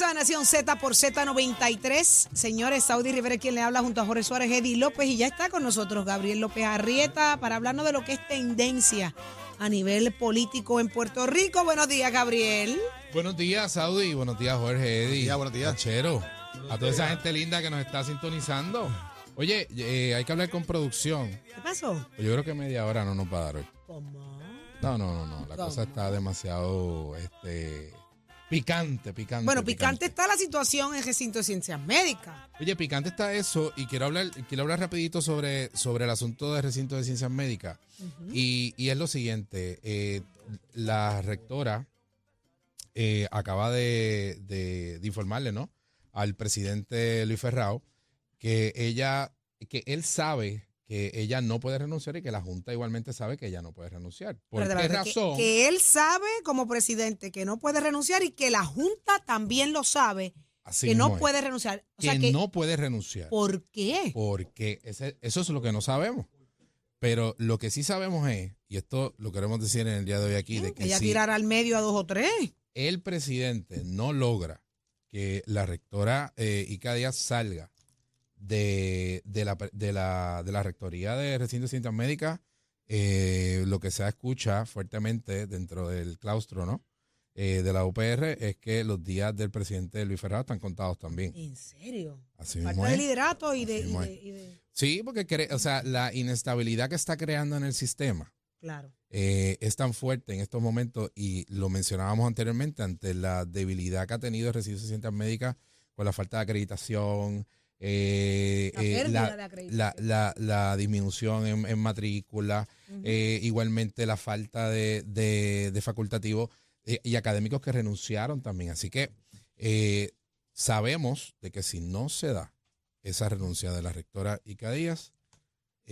Regreso a Nación Z por Z93. Señores, Saudi Rivera quien le habla junto a Jorge Suárez, Eddie López y ya está con nosotros Gabriel López Arrieta para hablarnos de lo que es tendencia a nivel político en Puerto Rico. Buenos días, Gabriel. Buenos días, Saudi. Buenos días, Jorge, Eddie. días, buenos días. Chero. A toda esa gente linda que nos está sintonizando. Oye, eh, hay que hablar con producción. ¿Qué pasó? Yo creo que media hora no nos va a dar hoy. ¿Cómo? No, no, no, no. La ¿Cómo? cosa está demasiado este, picante, picante. Bueno, picante está la situación en recinto de ciencias médicas. Oye, picante está eso y quiero hablar, quiero hablar rapidito sobre, sobre el asunto del recinto de ciencias médicas. y, y es lo siguiente, eh, la rectora eh, acaba de, de- de informarle, ¿no? Al presidente Luis Ferrao que ella, que él sabe que ella no puede renunciar y que la Junta igualmente sabe que ella no puede renunciar. ¿Por qué razón? Que, él sabe como presidente que no puede renunciar y que la Junta también lo sabe Así que no es. puede renunciar. O que, sea que, no puede renunciar. ¿por qué? Porque ese- eso es lo que no sabemos. Pero lo que sí sabemos es, y esto lo queremos decir en el día de hoy aquí, de que Ella si tirará al medio a dos o tres. el presidente no logra que la rectora eh, Ica Díaz salga de, de, la, de, la, de la rectoría de recinto de ciencias médicas, eh, lo que se escucha fuertemente dentro del claustro ¿no? Eh, de la UPR es que los días del presidente Luis Ferraro están contados también. ¿En serio? Así mismo de liderato y de, Así y mismo de- es. y de- Sí, porque cre- o sea, la inestabilidad que está creando en el sistema Claro. eh, es tan fuerte en estos momentos y lo mencionábamos anteriormente ante la debilidad que ha tenido el recinto de ciencias médicas con la falta de acreditación, eh, La eh, la, la- la- la disminución en, en matrícula, eh, igualmente la falta de, de, de facultativos eh, y académicos que renunciaron también. Así que sabemos de que si no se da esa renuncia de la rectora Ica Díaz,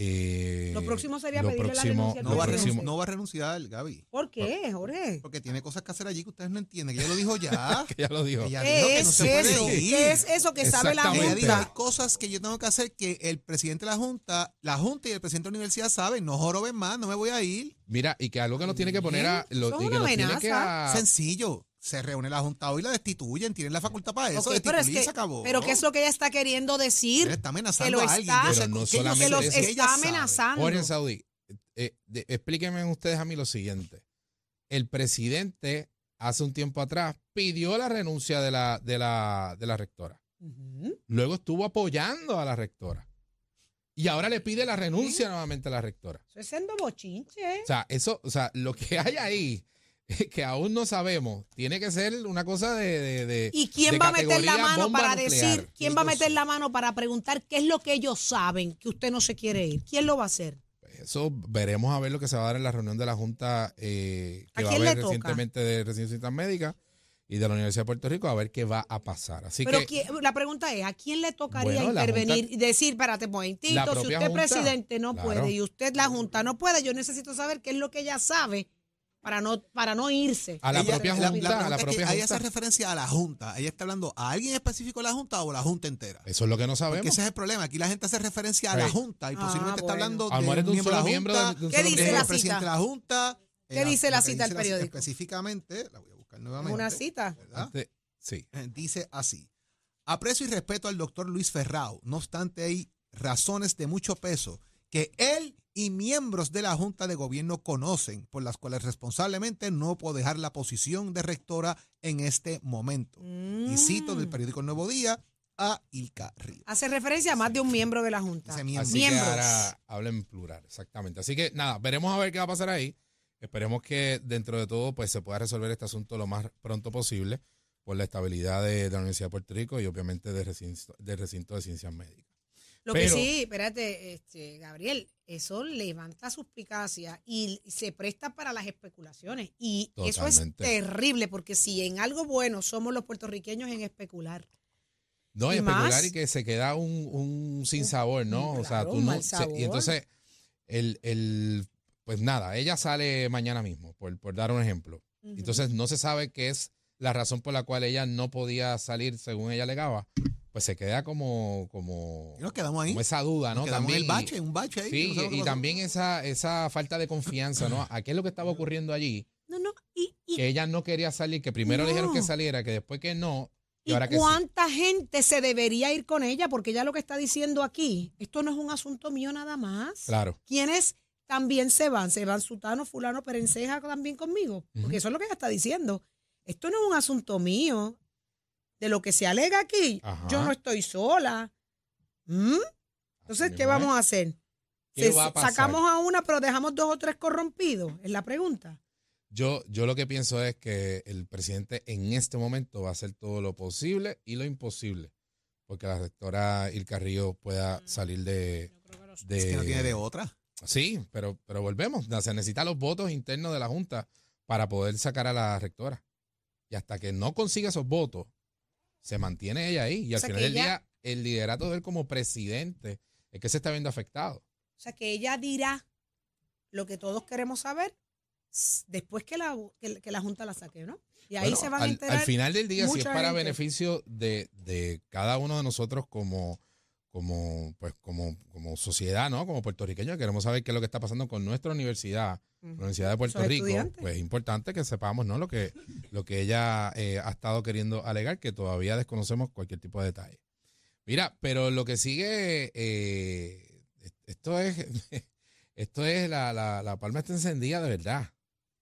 eh, Lo próximo sería lo pedirle la próximo- renuncia al No va, a lo presidente. renun- no va a renunciar, Gaby. ¿Por qué, Jorge? Porque tiene cosas que hacer allí que ustedes no entienden. Que ella lo dijo ya. que ya lo dijo. Ella dijo ¿Qué que no es puede eso? ir. ¿Qué es eso que sabe la. Ella dijo, hay Junta? cosas que yo tengo que hacer que el presidente de la Junta, la Junta y el presidente de la universidad saben. No joroben más, no me voy a ir. Mira, y que algo que nos tiene que poner a. Lo, y que nos tiene que a- Sencillo. Se reúne la Junta hoy, la destituyen, tienen la facultad para eso, pero, es que, se acabó. pero ¿qué es lo que ella está queriendo decir? Él está que amenazando lo a alguien. está- Pero no que solamente que los eso. está amenazando. Jorge Saudí, eh, de- explíquenme ustedes a mí lo siguiente. El presidente hace un tiempo atrás pidió la renuncia de la, de la, de la rectora. Luego estuvo apoyando a la rectora. Y ahora le pide la renuncia nuevamente a la rectora. Eso es siendo bochinche. O sea, eso, o sea, lo que hay ahí, que aún no sabemos, tiene que ser una cosa de. de- de- ¿Y quién de va a meter la mano para nuclear. decir, quién va a meter la mano para preguntar qué es lo que ellos saben que usted no se quiere ir? ¿Quién lo va a hacer? Eso veremos a ver lo que se va a dar en la reunión de la Junta eh, que ¿A va a haber recientemente de Residencias Médicas y de la Universidad de Puerto Rico, a ver qué va a pasar. Así Pero que quién- la pregunta es, ¿a quién le tocaría Bueno, intervenir Junta- y decir, espérate, La momentito, si usted Junta, presidente no claro. puede y usted la Junta no puede, yo necesito saber qué es lo que ella sabe para no, para no irse. a la Ella- propia la- Junta, la a la pregunta es que propia Ahí Junta. hace referencia a la Junta. Ella está hablando a alguien específico de la Junta o la Junta entera. Eso es lo que no Porque sabemos. ese es el problema. Aquí la gente hace referencia a la. Junta y Ah, posiblemente está hablando A de un miembro de solo la miembro Junta, de- de un ¿Qué solo dice la presidente cita? de la Junta. ¿Qué eh, dice la cita del la periódico? Específicamente, la voy a buscar nuevamente. Una cita. ¿verdad? Este- sí. Eh, Dice así. Aprecio y respeto al doctor Luis Ferrao. No obstante, hay razones de mucho peso que él y miembros de la Junta de Gobierno conocen, por las cuales responsablemente no puedo dejar la posición de rectora en este momento. Y cito del Mm. periódico El Nuevo Día a Ilka Ríos. Hace referencia a más de un miembro de la Junta. Ese miembro. Así Miembros. que ahora habla en plural, exactamente. Así que nada, veremos a ver qué va a pasar ahí. Esperemos que dentro de todo pues se pueda resolver este asunto lo más pronto posible, por la estabilidad de, de la Universidad de Puerto Rico y obviamente del recinto, del recinto de ciencias médicas. Lo Pero- que sí, espérate, este, Gabriel, eso levanta suspicacia y se presta para las especulaciones. Y eso es terrible, porque si en algo bueno somos los puertorriqueños en especular. No, y, especular más- y que se queda un, un sin sabor, ¿no? o sea, tú no. se- y entonces, el, el, pues nada, ella sale mañana mismo, por, por dar un ejemplo. Entonces, no se sabe qué es la razón por la cual ella no podía salir según ella alegaba. Pues se queda como, como, Y nos quedamos ahí. como esa duda, ¿no? Nos quedamos en el y- bache, un bache ahí. Sí, no y también esa, esa falta de confianza, ¿no? ¿A qué es lo que estaba ocurriendo allí? No, no, y, y- Que ella no quería salir, que primero le dijeron que saliera, que después que no, y, ¿Y ahora que sí. cuánta gente se debería ir con ella? Porque ella lo que está diciendo aquí, esto no es un asunto mío nada más. Claro. ¿Quiénes también se van? ¿Se van Sutano, Fulano, Perenceja también conmigo? Porque eso es lo que ella está diciendo. Esto no es un asunto mío. De lo que se alega aquí, Ajá. yo no estoy sola. ¿Mm? Entonces, ¿qué vamos a hacer? ¿Qué Se- va a pasar? Sacamos a una, pero dejamos dos o tres corrompidos. Es la pregunta. Yo, yo lo que pienso es que el presidente en este momento va a hacer todo lo posible y lo imposible porque la rectora Il Carrillo pueda salir de... de Es que no tiene de otra. Sí, pero, pero volvemos. Se necesitan los votos internos de la Junta para poder sacar a la rectora. Y hasta que no consiga esos votos, se mantiene ella ahí. Y al O sea, final del ella- día, el liderato de él como presidente es que se está viendo afectado. O sea, que ella dirá lo que todos queremos saber después que la, que, que la Junta la saque, ¿no? Y ahí Bueno, se van a al, enterar. al final del día, si es para gente. beneficio de, de cada uno de nosotros como, como, pues, como, como sociedad, ¿no? Como puertorriqueños, queremos saber qué es lo que está pasando con nuestra universidad, la Universidad de Puerto Rico. Pues es importante que sepamos, ¿no? Lo que, lo que ella eh, ha estado queriendo alegar, que todavía desconocemos cualquier tipo de detalle. Mira, pero lo que sigue, eh, esto es, esto es la, la, la palma está encendida de verdad.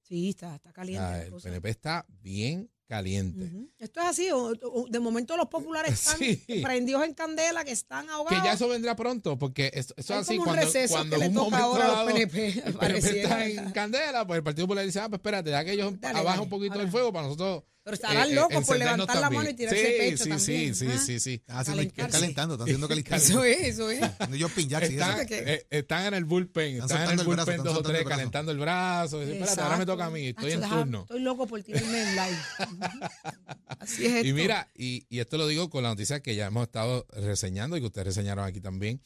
Sí, está, está caliente. la el cosa. PNP está bien caliente. Esto es así. o- o- de momento los populares están Sí. prendidos en candela, que están ahogados. Que ya eso vendrá pronto, porque eso es así como un cuando, que en le un toca momento ahora a los dado PNP, el PNP está en candela, pues el Partido Popular dice, ah, pues espérate, ya que ellos abajan un poquito ahora. el fuego para nosotros Pero estarán eh, eh, locos por levantar la mano y tirarse sí, el pecho sí, también. Sí, Ah. sí, sí, sí. Están, haciendo- están calentando, están haciendo calentar. Eso es, eso es. Están, que- eh, están en el bullpen, Están están, en el el brazo, bullpen dos o tres, el calentando el brazo. Espérate, ahora me toca a mí, estoy Nacho, en deja- turno. Estoy loco por tirarme en live. Así es esto. Y mira, y, y esto lo digo con la noticia que ya hemos estado reseñando y que ustedes reseñaron aquí también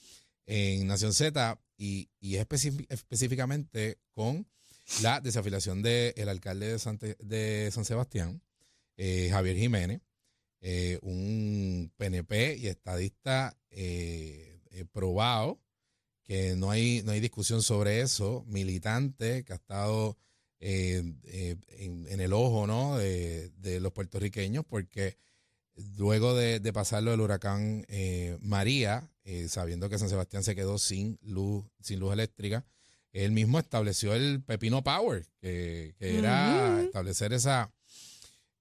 en Nación Z, y, y específicamente con la desafiliación del alcalde de San Sebastián, eh, Javier Jiménez, eh, un PNP y estadista eh, probado, que no hay, no hay discusión sobre eso, militante que ha estado en, en el ojo ¿no? de, de los puertorriqueños, porque luego de, de pasarlo del huracán María, sabiendo que San Sebastián se quedó sin luz, sin luz eléctrica, él mismo estableció el Pepino Power, que, que era establecer esa,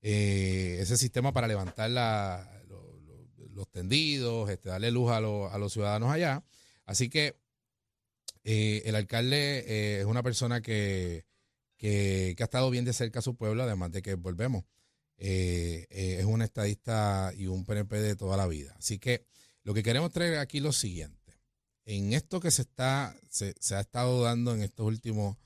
eh, ese sistema para levantar la- lo- lo- los tendidos, este, darle luz a, a los ciudadanos allá. Así que eh, el alcalde eh, es una persona que, que, ha estado bien de cerca a su pueblo, además de que volvemos. es un estadista y un PNP de toda la vida. Así que lo que queremos traer aquí es lo siguiente. En esto que se está, se, se ha estado dando en estos últimos,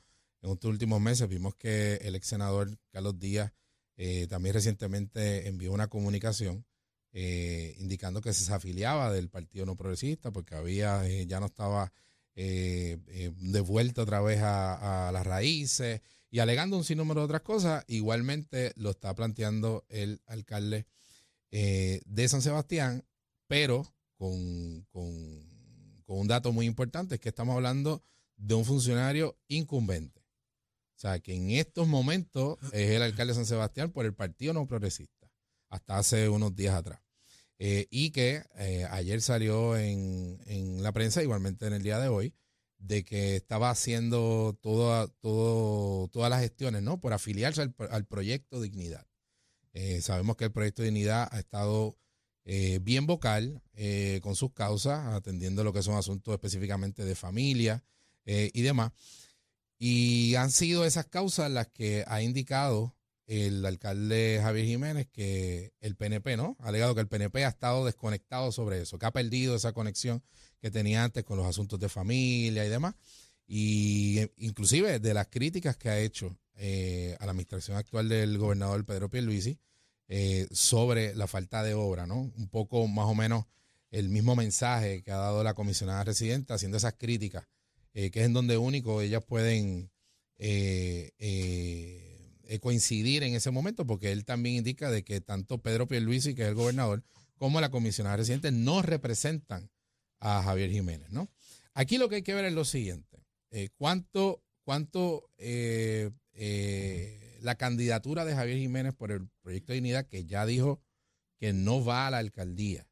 en estos últimos meses, vimos que el ex senador Carlos Díaz eh, también recientemente envió una comunicación eh, indicando que se desafiliaba del Partido No Progresista porque había, eh, ya no estaba eh, eh, devuelto otra vez a, las raíces y alegando un sinnúmero de otras cosas. Igualmente lo está planteando el alcalde de San Sebastián, pero con, con- con un dato muy importante, es que estamos hablando de un funcionario incumbente. Sea, que en estos momentos es el alcalde de San Sebastián por el Partido No Progresista, hasta hace unos días atrás. Eh, y que eh, ayer salió en, en la prensa, igualmente en el día de hoy, de que estaba haciendo toda, todo, todas las gestiones, ¿no? Por afiliarse al, al proyecto Dignidad. Eh, sabemos que el proyecto Dignidad ha estado bien vocal con sus causas, atendiendo lo que son asuntos específicamente de familia y demás. Y han sido esas causas las que ha indicado el alcalde Javier Jiménez que el PNP, ¿no? Ha alegado que el PNP ha estado desconectado sobre eso, que ha perdido esa conexión que tenía antes con los asuntos de familia y demás. Y eh, inclusive de las críticas que ha hecho eh, a la administración actual del gobernador Pedro Pierluisi eh, sobre la falta de obra, ¿no? Un poco más o menos el mismo mensaje que ha dado la comisionada residente haciendo esas críticas, que es en donde único ellas pueden coincidir en ese momento, porque él también indica de que tanto Pedro Pierluisi, que es el gobernador, como la comisionada residente no representan a Javier Jiménez, ¿no? Aquí lo que hay que ver es lo siguiente. ¿Cuánto, cuánto eh, la candidatura de Javier Jiménez por el proyecto de dignidad, que ya dijo que no va a la alcaldía,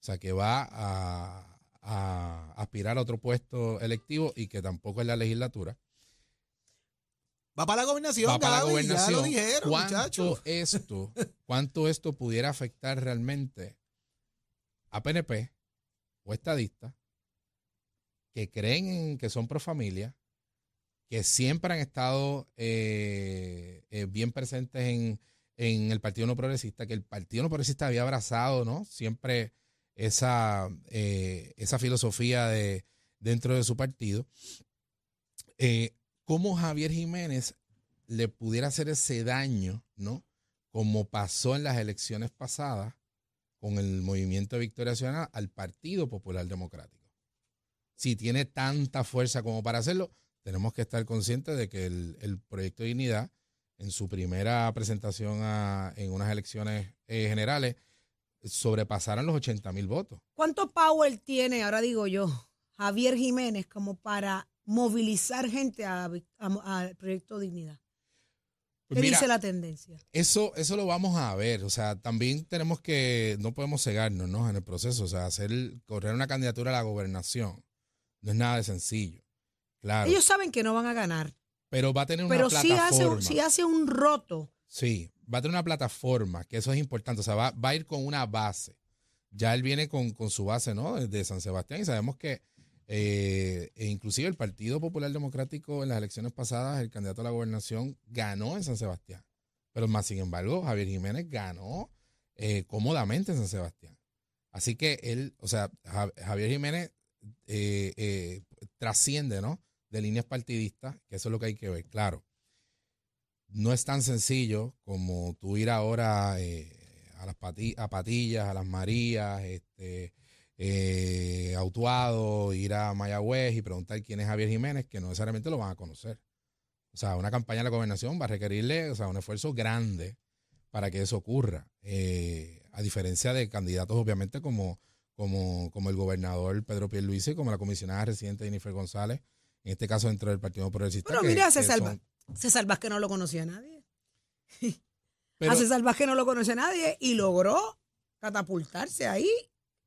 o sea, que va a, aspirar a otro puesto electivo y que tampoco es la legislatura. Va para la gobernación, va para la gobernación. Ya lo dijeron, ¿Cuánto esto, ¿Cuánto esto pudiera afectar realmente a PNP o estadistas que creen que son pro familia, que siempre han estado eh, eh, bien presentes en, el Partido No Progresista, que el Partido No Progresista había abrazado, ¿no? Siempre esa, eh, esa filosofía de, dentro de su partido. ¿Cómo Javier Jiménez le pudiera hacer ese daño, ¿no? Como pasó en las elecciones pasadas con el movimiento de Victoria Ciudadana al Partido Popular Democrático. Si tiene tanta fuerza como para hacerlo, tenemos que estar conscientes de que el, proyecto de dignidad, en su primera presentación en unas elecciones eh, generales, sobrepasaron los 80 mil votos. ¿Cuánto power tiene, ahora digo yo, Javier Jiménez como para movilizar gente al proyecto de dignidad? Pues ¿Qué dice la tendencia? Eso, eso lo vamos a ver. O sea, también tenemos que, no podemos cegarnos ¿no? en el proceso. O sea, hacer, correr una candidatura a la gobernación no es nada de sencillo. Ellos saben que no van a ganar. Pero va a tener una pero plataforma. Pero si hace un roto. Sí, va a tener una plataforma, que eso es importante. O sea, va, a ir con una base. Ya él viene con, su base, ¿no? Desde San Sebastián y sabemos que eh, e inclusive el Partido Popular Democrático en las elecciones pasadas, el candidato a la gobernación ganó en San Sebastián. Pero más sin embargo, Javier Jiménez ganó eh, cómodamente en San Sebastián. Así que él, o sea, Javier Jiménez eh, trasciende, ¿no? de líneas partidistas, que eso es lo que hay que ver. Claro, no es tan sencillo como tú ir ahora eh, a las a Patillas, a las Marías, este, eh, Autuado, ir a Mayagüez y preguntar quién es Javier Jiménez, que no necesariamente lo van a conocer. O sea, una campaña de la gobernación va a requerirle o sea, un esfuerzo grande para que eso ocurra. Eh, a diferencia de candidatos, obviamente, como, como, como el gobernador Pedro Pierluisi, como la comisionada residente Jennifer González, en este caso dentro del Partido Progresista. Pero mira, se salva. Salva que no lo conocía nadie. a César Vázquez no lo conocía nadie y logró catapultarse ahí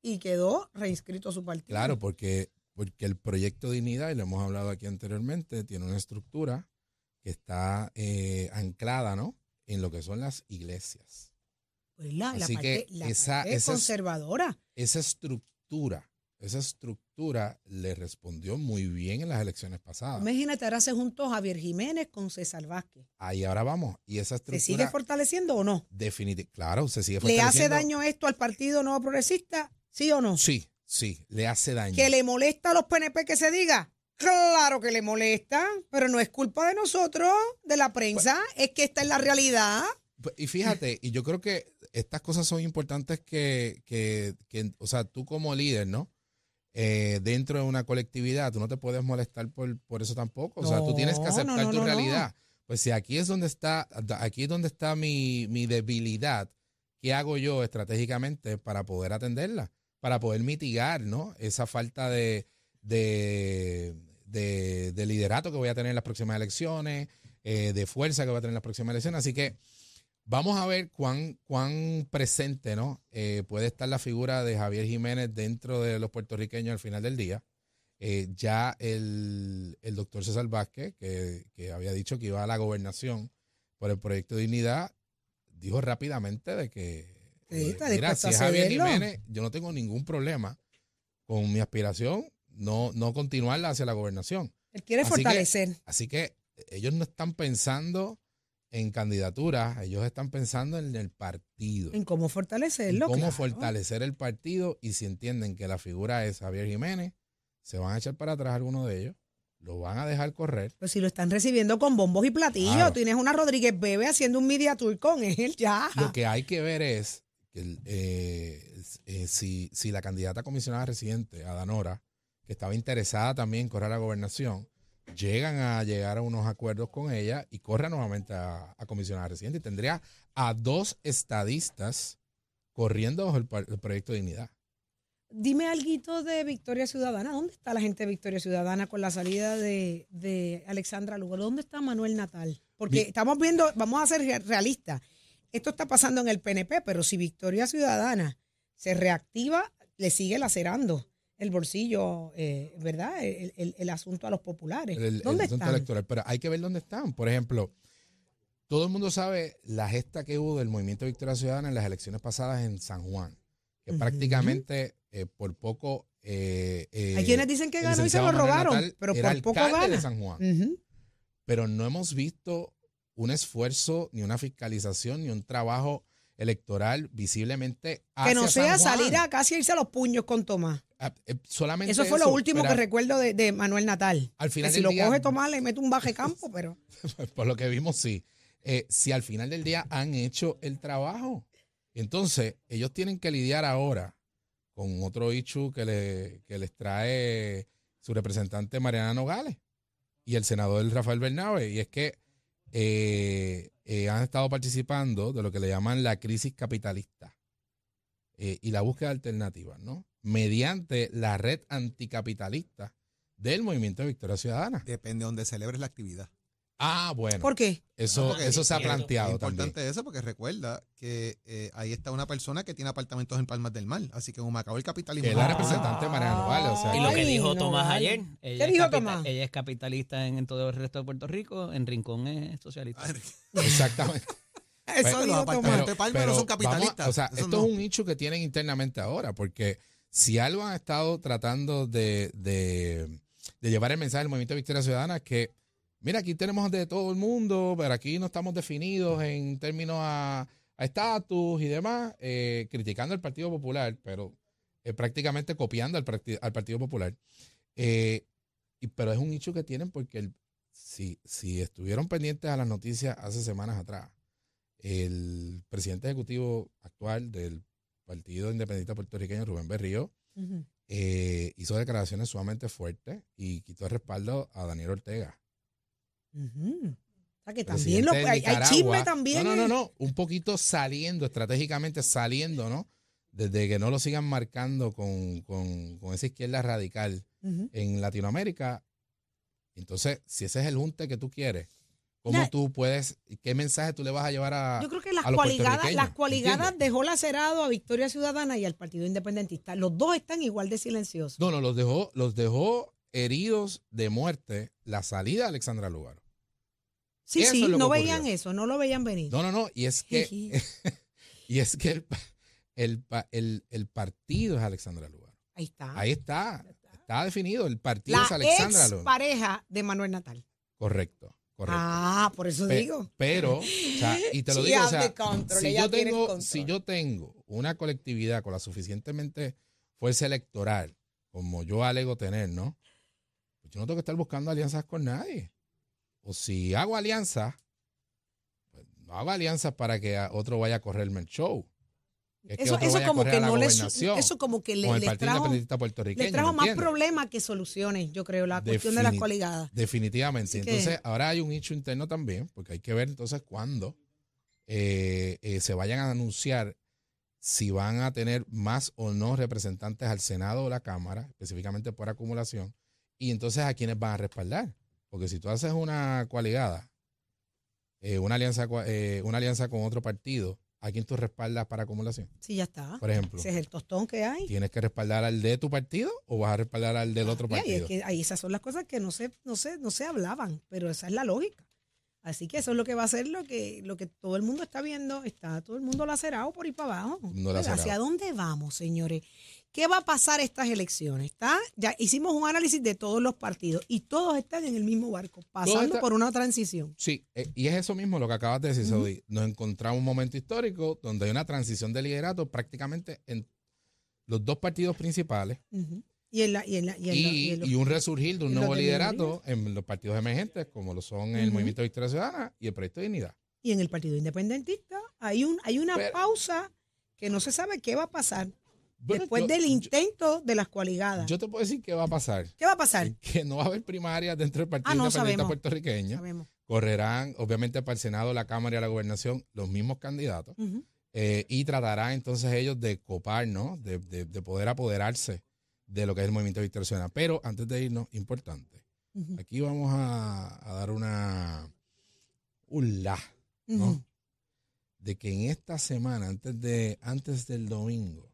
y quedó reinscrito a su partido. Claro, porque, porque el proyecto Dignidad, y lo hemos hablado aquí anteriormente, tiene una estructura que está eh, anclada ¿no? en lo que son las iglesias. Pues la, Así parte, que esa, conservadora. Esa estructura esa estructura le respondió muy bien en las elecciones pasadas. Imagínate, ahora se juntó Javier Jiménez con César Vázquez. Ahí ahora vamos. ¿Y esa estructura? ¿Se sigue fortaleciendo o no? Definitivamente, claro, se sigue fortaleciendo. ¿Le hace daño esto al Partido Nuevo Progresista? ¿Sí o no? Sí, sí, le hace daño. ¿Que le molesta a los PNP que se diga? Claro que le molesta, pero no es culpa de nosotros, de la prensa, pues es que esta es la realidad. Pues, y fíjate, y yo creo que estas cosas son importantes que, que, que o sea, tú como líder, ¿no? Eh, dentro de una colectividad, tú no te puedes molestar por, por eso tampoco. O sea, tú tienes que aceptar tu realidad. Pues si aquí es donde está, aquí es donde está mi, debilidad, ¿qué hago yo estratégicamente para poder atenderla? Para poder mitigar, ¿no? Esa falta de, de, liderato que voy a tener en las próximas elecciones, eh, de fuerza que voy a tener en las próximas elecciones. Así que Vamos a ver cuán, cuán presente ¿no? Eh, puede estar la figura de Javier Jiménez dentro de los puertorriqueños al final del día. Eh, ya el, doctor César Vázquez, que, había dicho que iba a la gobernación por el proyecto de dignidad, dijo rápidamente de que, eh, mira, si es Javier Jiménez, yo no tengo ningún problema con mi aspiración, no, no continuarla hacia la gobernación. Él quiere fortalecer. así que ellos no están pensando en candidaturas, ellos están pensando en el partido. En cómo en fortalecerlo. cómo claro. fortalecer el partido y si entienden que la figura es Javier Jiménez, se van a echar para atrás algunos de ellos, lo van a dejar correr. Pues si lo están recibiendo con bombos y platillos, Claro. tienes una Rodríguez Bebe haciendo un media tour con él ya. Lo que hay que ver es que eh, eh, si, si la candidata comisionada residente, Adanora, que estaba interesada también en correr a la gobernación, llegan a llegar a unos acuerdos con ella y corre nuevamente a, a comisionada residente. Y tendría a dos estadistas corriendo bajo el, el proyecto de dignidad. Dime algo de Victoria Ciudadana. ¿Dónde está la gente de Victoria Ciudadana con la salida de, de Alexandra Lugo? ¿Dónde está Manuel Natal? Porque estamos viendo, vamos a ser re- realistas. Esto está pasando en el PNP, pero si Victoria Ciudadana se reactiva, le sigue lacerando el bolsillo, eh, ¿verdad? El, el- el asunto a los populares. el, el ¿Dónde asunto están? electoral. Pero hay que ver dónde están. Por ejemplo, todo el mundo sabe la gesta que hubo del Movimiento Victoria Ciudadana en las elecciones pasadas en San Juan, que prácticamente eh, por poco... eh, eh, Hay quienes dicen que el ganó y se lo robaron, Natal pero por poco gana. de San Juan. Ujú. Pero no hemos visto un esfuerzo, ni una fiscalización, ni un trabajo electoral visiblemente hacia Que no sea San Juan. salir a casi irse a los puños con Tomás. Ah, eh, solamente Eso fue lo último pero que recuerdo de, de Manuel Natal. Al final que si del lo día- coge Tomás le mete un baje campo, pero Por lo que vimos, sí. Eh, si al final del día han hecho el trabajo. Entonces, ellos tienen que lidiar ahora con otro issue que, le- que les trae su representante Mariana Nogales y el senador Rafael Bernabe. Y es que eh, eh, han estado participando de lo que le llaman la crisis capitalista y la búsqueda de alternativas, ¿no? Mediante la red anticapitalista del Movimiento de Victoria Ciudadana. Depende de donde celebres la actividad. Ah, bueno. ¿por qué? Eso, Porque eso se ha es planteado importante también. eso porque recuerda que eh, ahí está una persona que tiene apartamentos en Palmas del Mar. Así que en Humacao el capitalismo. Es la representante de Mariana Nogales. O sea, Y lo que dijo no, Tomás vale. ayer. ¿Qué Ella es dijo Tomás? Ella es capitalista en, en todo el resto de Puerto Rico. En Rincón es socialista. exactamente. Eso Pero dijo apartamentos Tomás. de Palma no son capitalistas. a- o sea, Eso esto no. es un nicho que tienen internamente ahora, porque si algo han estado tratando de, de- llevar el mensaje del Movimiento de Victoria Ciudadana es que, mira, aquí tenemos de todo el mundo, pero aquí no estamos definidos en términos a estatus y demás, eh, criticando al Partido Popular, pero eh, prácticamente copiando al, al Partido Popular. Eh, y- pero es un nicho que tienen porque si, si estuvieron pendientes a las noticias hace semanas atrás, el presidente ejecutivo actual del Partido Independiente Puertorriqueño, Rubén Berrío, eh, hizo declaraciones sumamente fuertes y quitó el respaldo a Daniel Ortega. Ujú. O sea que también lo, hay, hay chisme también. No, no, no, no. Un poquito saliendo, estratégicamente saliendo, ¿no? Desde que no lo sigan marcando con, con- con esa izquierda radical en Latinoamérica. Entonces, si ese es el junte que tú quieres, ¿cómo tú puedes, qué mensaje tú le vas a llevar a, Yo creo que las cualigadas, las cualigadas dejó lacerado a Victoria Ciudadana y al Partido Independentista. Los dos están igual de silenciosos. No, no, los dejó, los dejó heridos de muerte la salida de Alexandra Lugaro. sí, eso sí, no veían eso, no lo veían venir. No, no, no. Y es que, y es que el, el, el- el partido es Alexandra Lugaro. Ahí está. Ahí está. Está definido. El partido la es Alexandra ex Lugaro. pareja de Manuel Natal. Correcto, correcto. Ah, por eso Pe- digo. Pero, o sea, y te lo digo, o sea, control, si yo, tengo, control. si yo tengo una colectividad con la suficientemente fuerza electoral, como yo alego tener, ¿no? Pues yo no tengo que estar buscando alianzas con nadie. O si hago alianzas, pues no hago alianzas para que otro vaya a correrme el show. Es que Eso, como que no les, eso como que le, les trajo, les trajo ¿me más problemas que soluciones, yo creo, la cuestión de las cualigadas. Definitivamente. Así que- Entonces, ahora hay un hecho interno también, porque hay que ver entonces cuándo eh, eh, se vayan a anunciar si van a tener más o no representantes al Senado o la Cámara, específicamente por acumulación, y entonces a quiénes van a respaldar. Porque si tú haces una coaligada, eh, una, alianza, eh, una alianza con otro partido, ¿a quién tú respaldas para acumulación? Sí, ya está. Por ejemplo, Ese es el tostón que hay. ¿tienes que respaldar al de tu partido o vas a respaldar al del otro Y ahí es partido? que ahí esas son las cosas que no se, no se, no se hablaban, pero esa es la lógica. Así que eso es lo que va a ser lo que, lo que todo el mundo está viendo. Está todo el mundo lacerado por ahí para abajo. No lacerado. ¿Hacia dónde vamos, señores? ¿Qué va a pasar estas elecciones? Está, ya hicimos un análisis de todos los partidos y todos están en el mismo barco, pasando está- por una transición. Sí, eh, y es eso mismo lo que acabas de decir, Saudi. Nos encontramos un momento histórico donde hay una transición de liderato prácticamente en los dos partidos principales. Y en la, y en la, y en la- y, y en los- y un resurgir de un nuevo de liderato en los partidos emergentes, como lo son el. Movimiento Victoria Ciudadana y el Proyecto de Dignidad. y en el Partido Independentista hay un hay una Pero- pausa que no se sabe qué va a pasar después yo- del yo- intento de las coaligadas. Yo te puedo decir qué va a pasar. ¿Qué va a pasar? Que no va a haber primarias dentro del Partido Ah, no, Independiente sabemos. puertorriqueño. Sabemos. Correrán, obviamente, para el Senado, la Cámara y la Gobernación los mismos candidatos. Eh, y tratarán entonces ellos de copar, ¿no? De, de- de poder apoderarse de lo que es el movimiento Ciudadana. Pero antes de irnos, importante, aquí vamos a, a dar una un la, ¿no? De que en esta semana, antes de antes del domingo,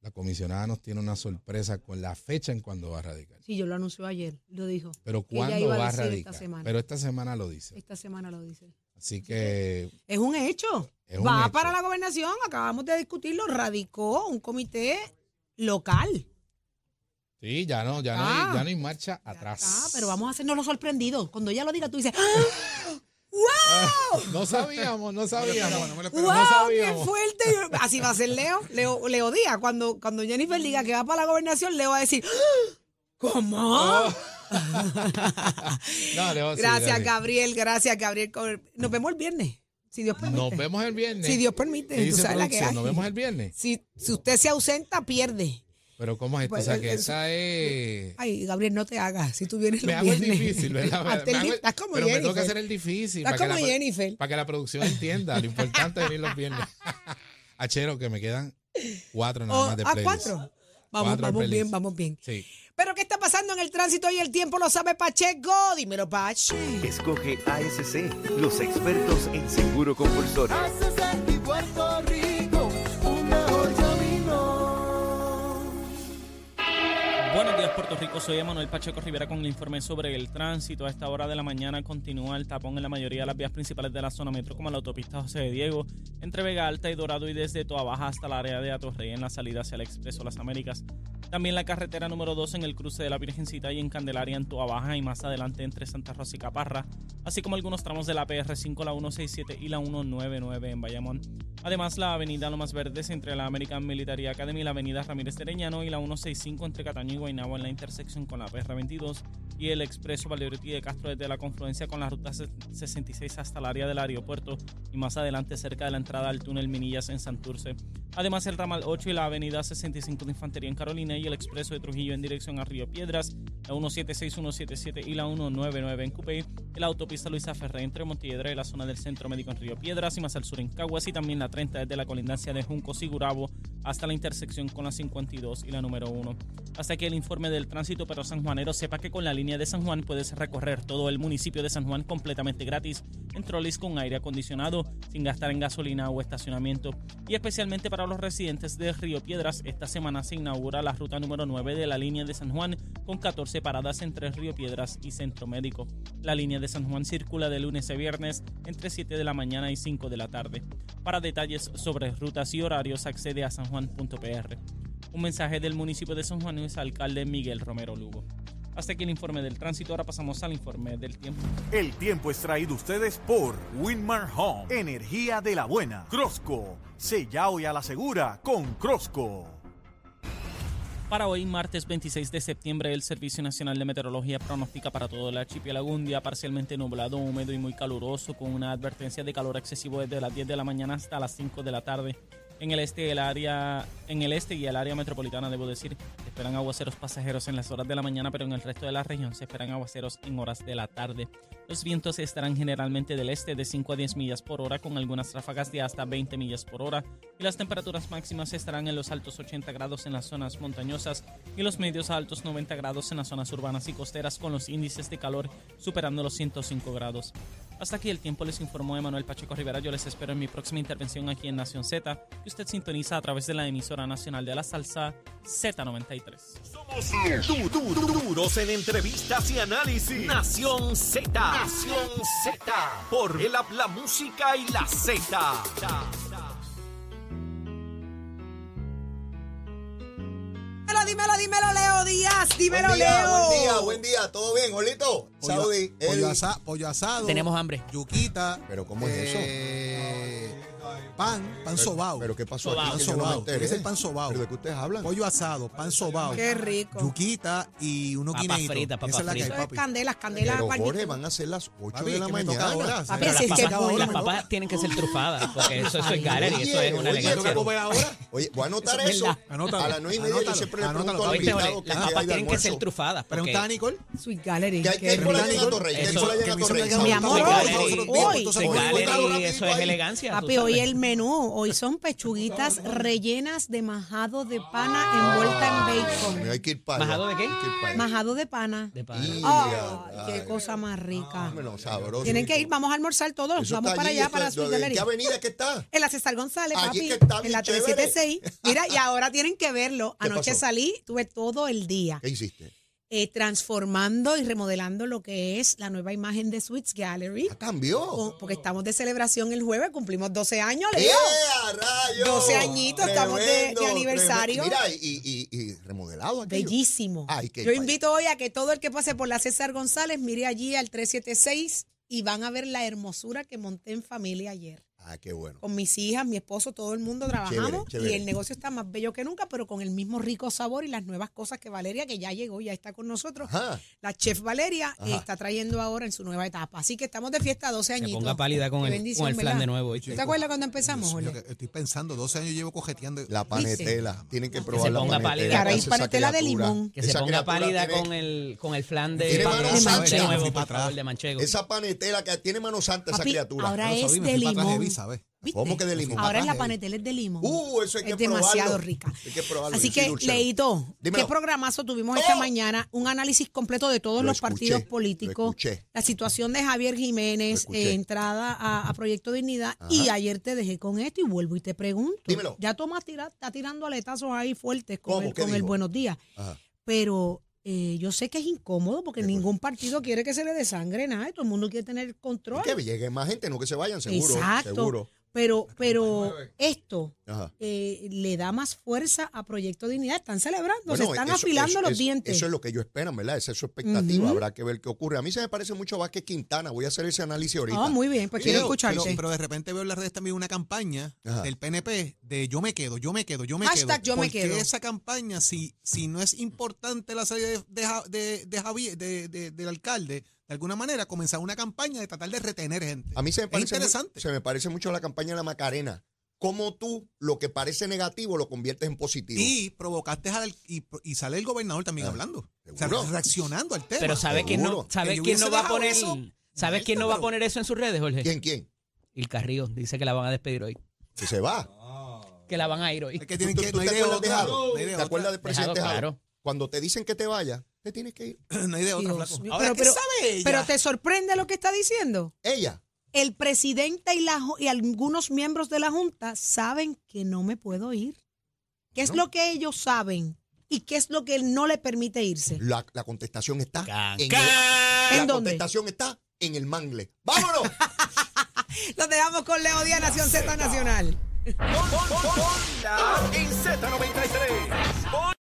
la comisionada nos tiene una sorpresa con la fecha en cuando va a radicar. Sí, yo lo anunció ayer, lo dijo. Pero cuándo iba va a esta radicar. semana. Pero esta semana lo dice. Esta semana lo dice. Así que Es un hecho. Es un Va hecho. para la gobernación, acabamos de discutirlo, radicó un comité local. Sí, ya no, ya no, Ah. hay, ya no hay marcha Ya atrás. está, pero vamos a hacernos los sorprendidos. Cuando ella lo diga, tú dices, ¡Ah! No sabíamos, no sabíamos. no me lo ¡Wow! No ¡Qué sabíamos. fuerte! Así va a ser Leo. Leo, Leo Díaz. Cuando, cuando Jennifer diga que va para la gobernación, Leo va a decir, ¡Ah! ¿cómo? Oh. No, Leo, sí, gracias, Leo, sí. Gabriel. Gracias, Gabriel. Nos vemos el viernes, si Dios permite. Nos vemos el viernes. Si Dios permite, ¿Qué tú dice sabes la que producción? hay. Nos vemos el viernes. Si, si usted se ausenta, pierde. Pero ¿cómo es esto? O Pues, sea, eh, que esa es... Ay, Gabriel, no te hagas. Si tú vienes Me los hago el viernes. difícil, ¿verdad? Me- el hago el- Estás como pero me Jennifer. tengo que hacer el difícil. Estás para que como la- Jennifer. Para que la producción entienda. Lo importante es venir los viernes. Achero, que me quedan cuatro nada O- más de ¿A playlist. cuatro? Vamos, Cuatro vamos bien, vamos bien. Sí. Pero ¿qué está pasando en el tránsito y el tiempo? Lo sabe Pacheco. Dímelo, Pach. Escoge ASC, los expertos en seguro compulsorio. Buenos días, Puerto Rico. Soy Emanuel Pacheco Rivera con el informe sobre el tránsito. A esta hora de la mañana continúa el tapón en la mayoría de las vías principales de la zona metro, como la autopista José de Diego, entre Vega Alta y Dorado y desde Toa Baja hasta el área de Atorrey en la salida hacia el Expreso Las Américas. También la carretera número 2 en el cruce de la Virgencita y en Candelaria en Toa Baja y más adelante entre Santa Rosa y Caparra, así como algunos tramos de la PR5, la 167 y la 199 en Bayamón. Además, la avenida Lomas Verdes entre la American Military Academy la avenida Ramírez de Reñano y la 165 entre Cataño y Guaynabo en la intersección con la PR22 y el expreso Valdeoriotti de Castro desde la confluencia con la ruta 66 hasta el área del aeropuerto y más adelante cerca de la entrada al túnel Minillas en Santurce. Además, el ramal 8 y la avenida 65 de Infantería en Carolina y el expreso de Trujillo en dirección a Río Piedras, la 176, 177 y la 199 en Cupey, la autopista Luisa Ferré entre Montiedra y la zona del Centro Médico en Río Piedras y más al sur en Caguas y también la 30 desde la colindancia de Juncos y Gurabo hasta la intersección con la 52 y la número 1. Hasta aquí el informe del tránsito, pero San Juanero sepa que con la línea de San Juan puedes recorrer todo el municipio de San Juan completamente gratis en trolis con aire acondicionado, sin gastar en gasolina o estacionamiento. Y especialmente para los residentes de Río Piedras, esta semana se inaugura la ruta número 9 de la línea de San Juan con 14 paradas entre Río Piedras y Centro Médico. La línea de San Juan circula de lunes a viernes entre 7 de la mañana y 5 de la tarde. Para detalles sobre rutas y horarios accede a sanjuan.pr. Un mensaje del municipio de San Juan su alcalde Miguel Romero Lugo. Hasta aquí el informe del tránsito, ahora pasamos al informe del tiempo. El tiempo es traído ustedes por Winmar Home, energía de la buena. Crosco, sellado y a la segura con Crosco. Para hoy, martes 26 de septiembre, el Servicio Nacional de Meteorología pronostica para todo el archipiélago un día parcialmente nublado, húmedo y muy caluroso, con una advertencia de calor excesivo desde las 10 de la mañana hasta las 5 de la tarde. En el este y el área, en el este y el área metropolitana, debo decir, se esperan aguaceros pasajeros en las horas de la mañana, pero en el resto de la región se esperan aguaceros en horas de la tarde. Los vientos estarán generalmente del este de 5 a 10 millas por hora, con algunas ráfagas de hasta 20 millas por hora, y las temperaturas máximas estarán en los altos 80 grados en las zonas montañosas y los medios a altos 90 grados en las zonas urbanas y costeras, con los índices de calor superando los 105 grados. Hasta aquí el tiempo les informó Emanuel Pacheco Rivera. Yo les espero en mi próxima intervención aquí en Nación Z, que usted sintoniza a través de la emisora nacional de la salsa Z93. Du- du- du- duros en entrevistas y análisis. Nación Z. Nación Z. Por el la música y la Z. Dímelo, dímelo, dímelo, Leo Díaz. Dímelo, buen día, Leo. buen día, buen día. ¿Todo bien, Olito? Pollo, Saudi, pollo asa- pollo asado. Tenemos hambre. Yuquita. Pero ¿cómo es eso? Pan, pan sobao. ¿Pero qué pasó Sobao. aquí? Pan Que yo no me sobao. enteré. Es el pan sobao. ¿Pero de qué ustedes hablan? Pollo asado, pan sobao. Qué rico. Yuquita y unos Papas guineitos. fritas, papas Esa es la que hay, fritas. Eso es papi. candelas, candelas. Pero. Jorge, van a ser las 8 Papi, de la que me toca mañana. ahora. Papi, Pero si las es que papas, acabo ahora, las me papas toca. tienen que ser trufadas, porque eso, eso es gallery, eso es una oye, elegancia. pero ¿cómo Oye, voy a anotar Eso es eso. verdad. Anótalo, A las 9 y media yo anótalo, siempre le anótalo. pregunto a los Oíste, invitados Ole, que las qué hay papas tienen que ser trufadas. porque- Pregunta a Nicole. Sweet Gallery. ¿Qué hay qué que hay por allá en rico. Atorrey? ¿Qué hay Eso- por que me hizo Mi amor, hoy- Soy gallery, eso es elegancia. tú Papi, hoy el menú, hoy son pechuguitas rellenas de majado de pana envuelta en bacon. Hay que ir para. ¿Majado de qué? Majado de pana. De pana. Y- Ay, ay, qué cosa más rica. Sabroso. Tienen que ir, vamos a almorzar todos. Eso vamos está para allí, allá, para es- Sweet ¿En Gallery. qué avenida que está? En la César González, Allí papi. que está en la bien chévere. 376. Mira, y ahora tienen que verlo. ¿Qué Anoche pasó? salí, tuve todo el día ¿Qué hiciste? Eh, transformando y remodelando lo que es la nueva imagen de Sweets Gallery. Ah, cambió. Con- Porque estamos de celebración el jueves, cumplimos 12 años, ¡Eh, Leo. rayos! 12 añitos, estamos de- aniversario. tremendo. Mira, y, y, y remodelado aquello. Bellísimo. Ay, Yo invito hoy a que todo el que pase por la César González mire allí al 376 y van a ver la hermosura que monté en familia ayer. Ah, qué bueno. Con mis hijas, mi esposo, todo el mundo trabajamos Chévere, chévere. y el negocio está más bello que nunca, pero con el mismo rico sabor y las nuevas cosas que Valeria, que ya llegó, ya está con nosotros. Ajá. La chef Valeria Ajá. está trayendo ahora en su nueva etapa. Así que estamos de fiesta 12 Se añitos. ponga pálida con el, con el flan ¿verdad? de nuevo. ¿viste? ¿Te acuerdas cuando empezamos, Dios mío, Jorge? que Estoy pensando, 12 años llevo cojeteando. La panetela. Tienen que se probar la ponga panetela. pálida. ¿Qué Ahora hay hace esa panetela de limón. Que se Esa ponga pálida tiene- con el, con el flan de, Tiene mano de nuevo, por favor, manchego. Esa panetela que tiene mano santa esa criatura. ahora es de limón. ¿Cómo que de limón? Ahora es la panetela es de limón. Uh, eso hay que es demasiado rica. Hay que probarlo, Así que. Leito. ¿qué programazo tuvimos esta ¡Oh! mañana? Un análisis completo de todos Lo los escuché, partidos políticos. La situación de Javier Jiménez, eh, entrada a, a Proyecto Dignidad. Ajá. Y ayer te dejé con esto y vuelvo y te pregunto. Dímelo. Ya Tomás tira- está tirando aletazos ahí fuertes con, el, buenos días. Ajá. Pero eh, yo sé que es incómodo porque ningún partido quiere que se le desangre nada. y Todo el mundo quiere tener control. Que llegue más gente, no que se vayan, seguro. Exacto. Seguro. Pero, pero esto eh, le da más fuerza a Proyecto Dignidad. Están celebrando, Bueno, se están eso- afilando eso- los eso- dientes. Eso es lo que ellos esperan, ¿verdad? Esa es su expectativa. Habrá que ver qué ocurre. A mí se me parece mucho a Vázquez Quintana. Voy a hacer ese análisis ahorita. Ah, muy bien, pues quiero escucharte. sí. Pero de repente veo en las redes también una campaña Ajá. del PNP de yo me quedo, yo me quedo, yo me Hashtag quedo. yo me Porque quedo. esa campaña, si, si no es importante la salida de, de, Ja- de, de Javier, de- de- del alcalde, de alguna manera comenzar una campaña de tratar de retener gente. A mí se me parece, interesante. se me parece mucho la campaña de la Macarena. Cómo tú lo que parece negativo lo conviertes en positivo. Y provocaste al, y, y sale el gobernador también Ah, hablando. O sea, reaccionando al tema. Pero ¿sabe quién no, sabe Que quién no va a poner eso. ¿Sabes quién no va a poner eso en sus redes, Jorge? ¿Quién, quién? El Carrillo. Dice que la van a despedir hoy. Que se va. Que la van a ir hoy. Es que tienen ¿Tú, que, tú no te acuerdas de del presidente Jado, claro. Cuando te dicen que te vayas, te tienes que ir. No hay de otra, Dios flaco. mío. Ahora, pero, ¿qué pero- sabe ella? pero te sorprende lo que está diciendo. Ella. El presidente y, la, y algunos miembros de la Junta saben que no me puedo ir. ¿Qué es lo que ellos saben? ¿Y qué es lo que no le permite irse? La, la contestación está Can, en can. el, La contestación está en el mangle. ¡Vámonos! Lo dejamos con Leo Díaz, Nación Z Nacional. Ponla en Z93.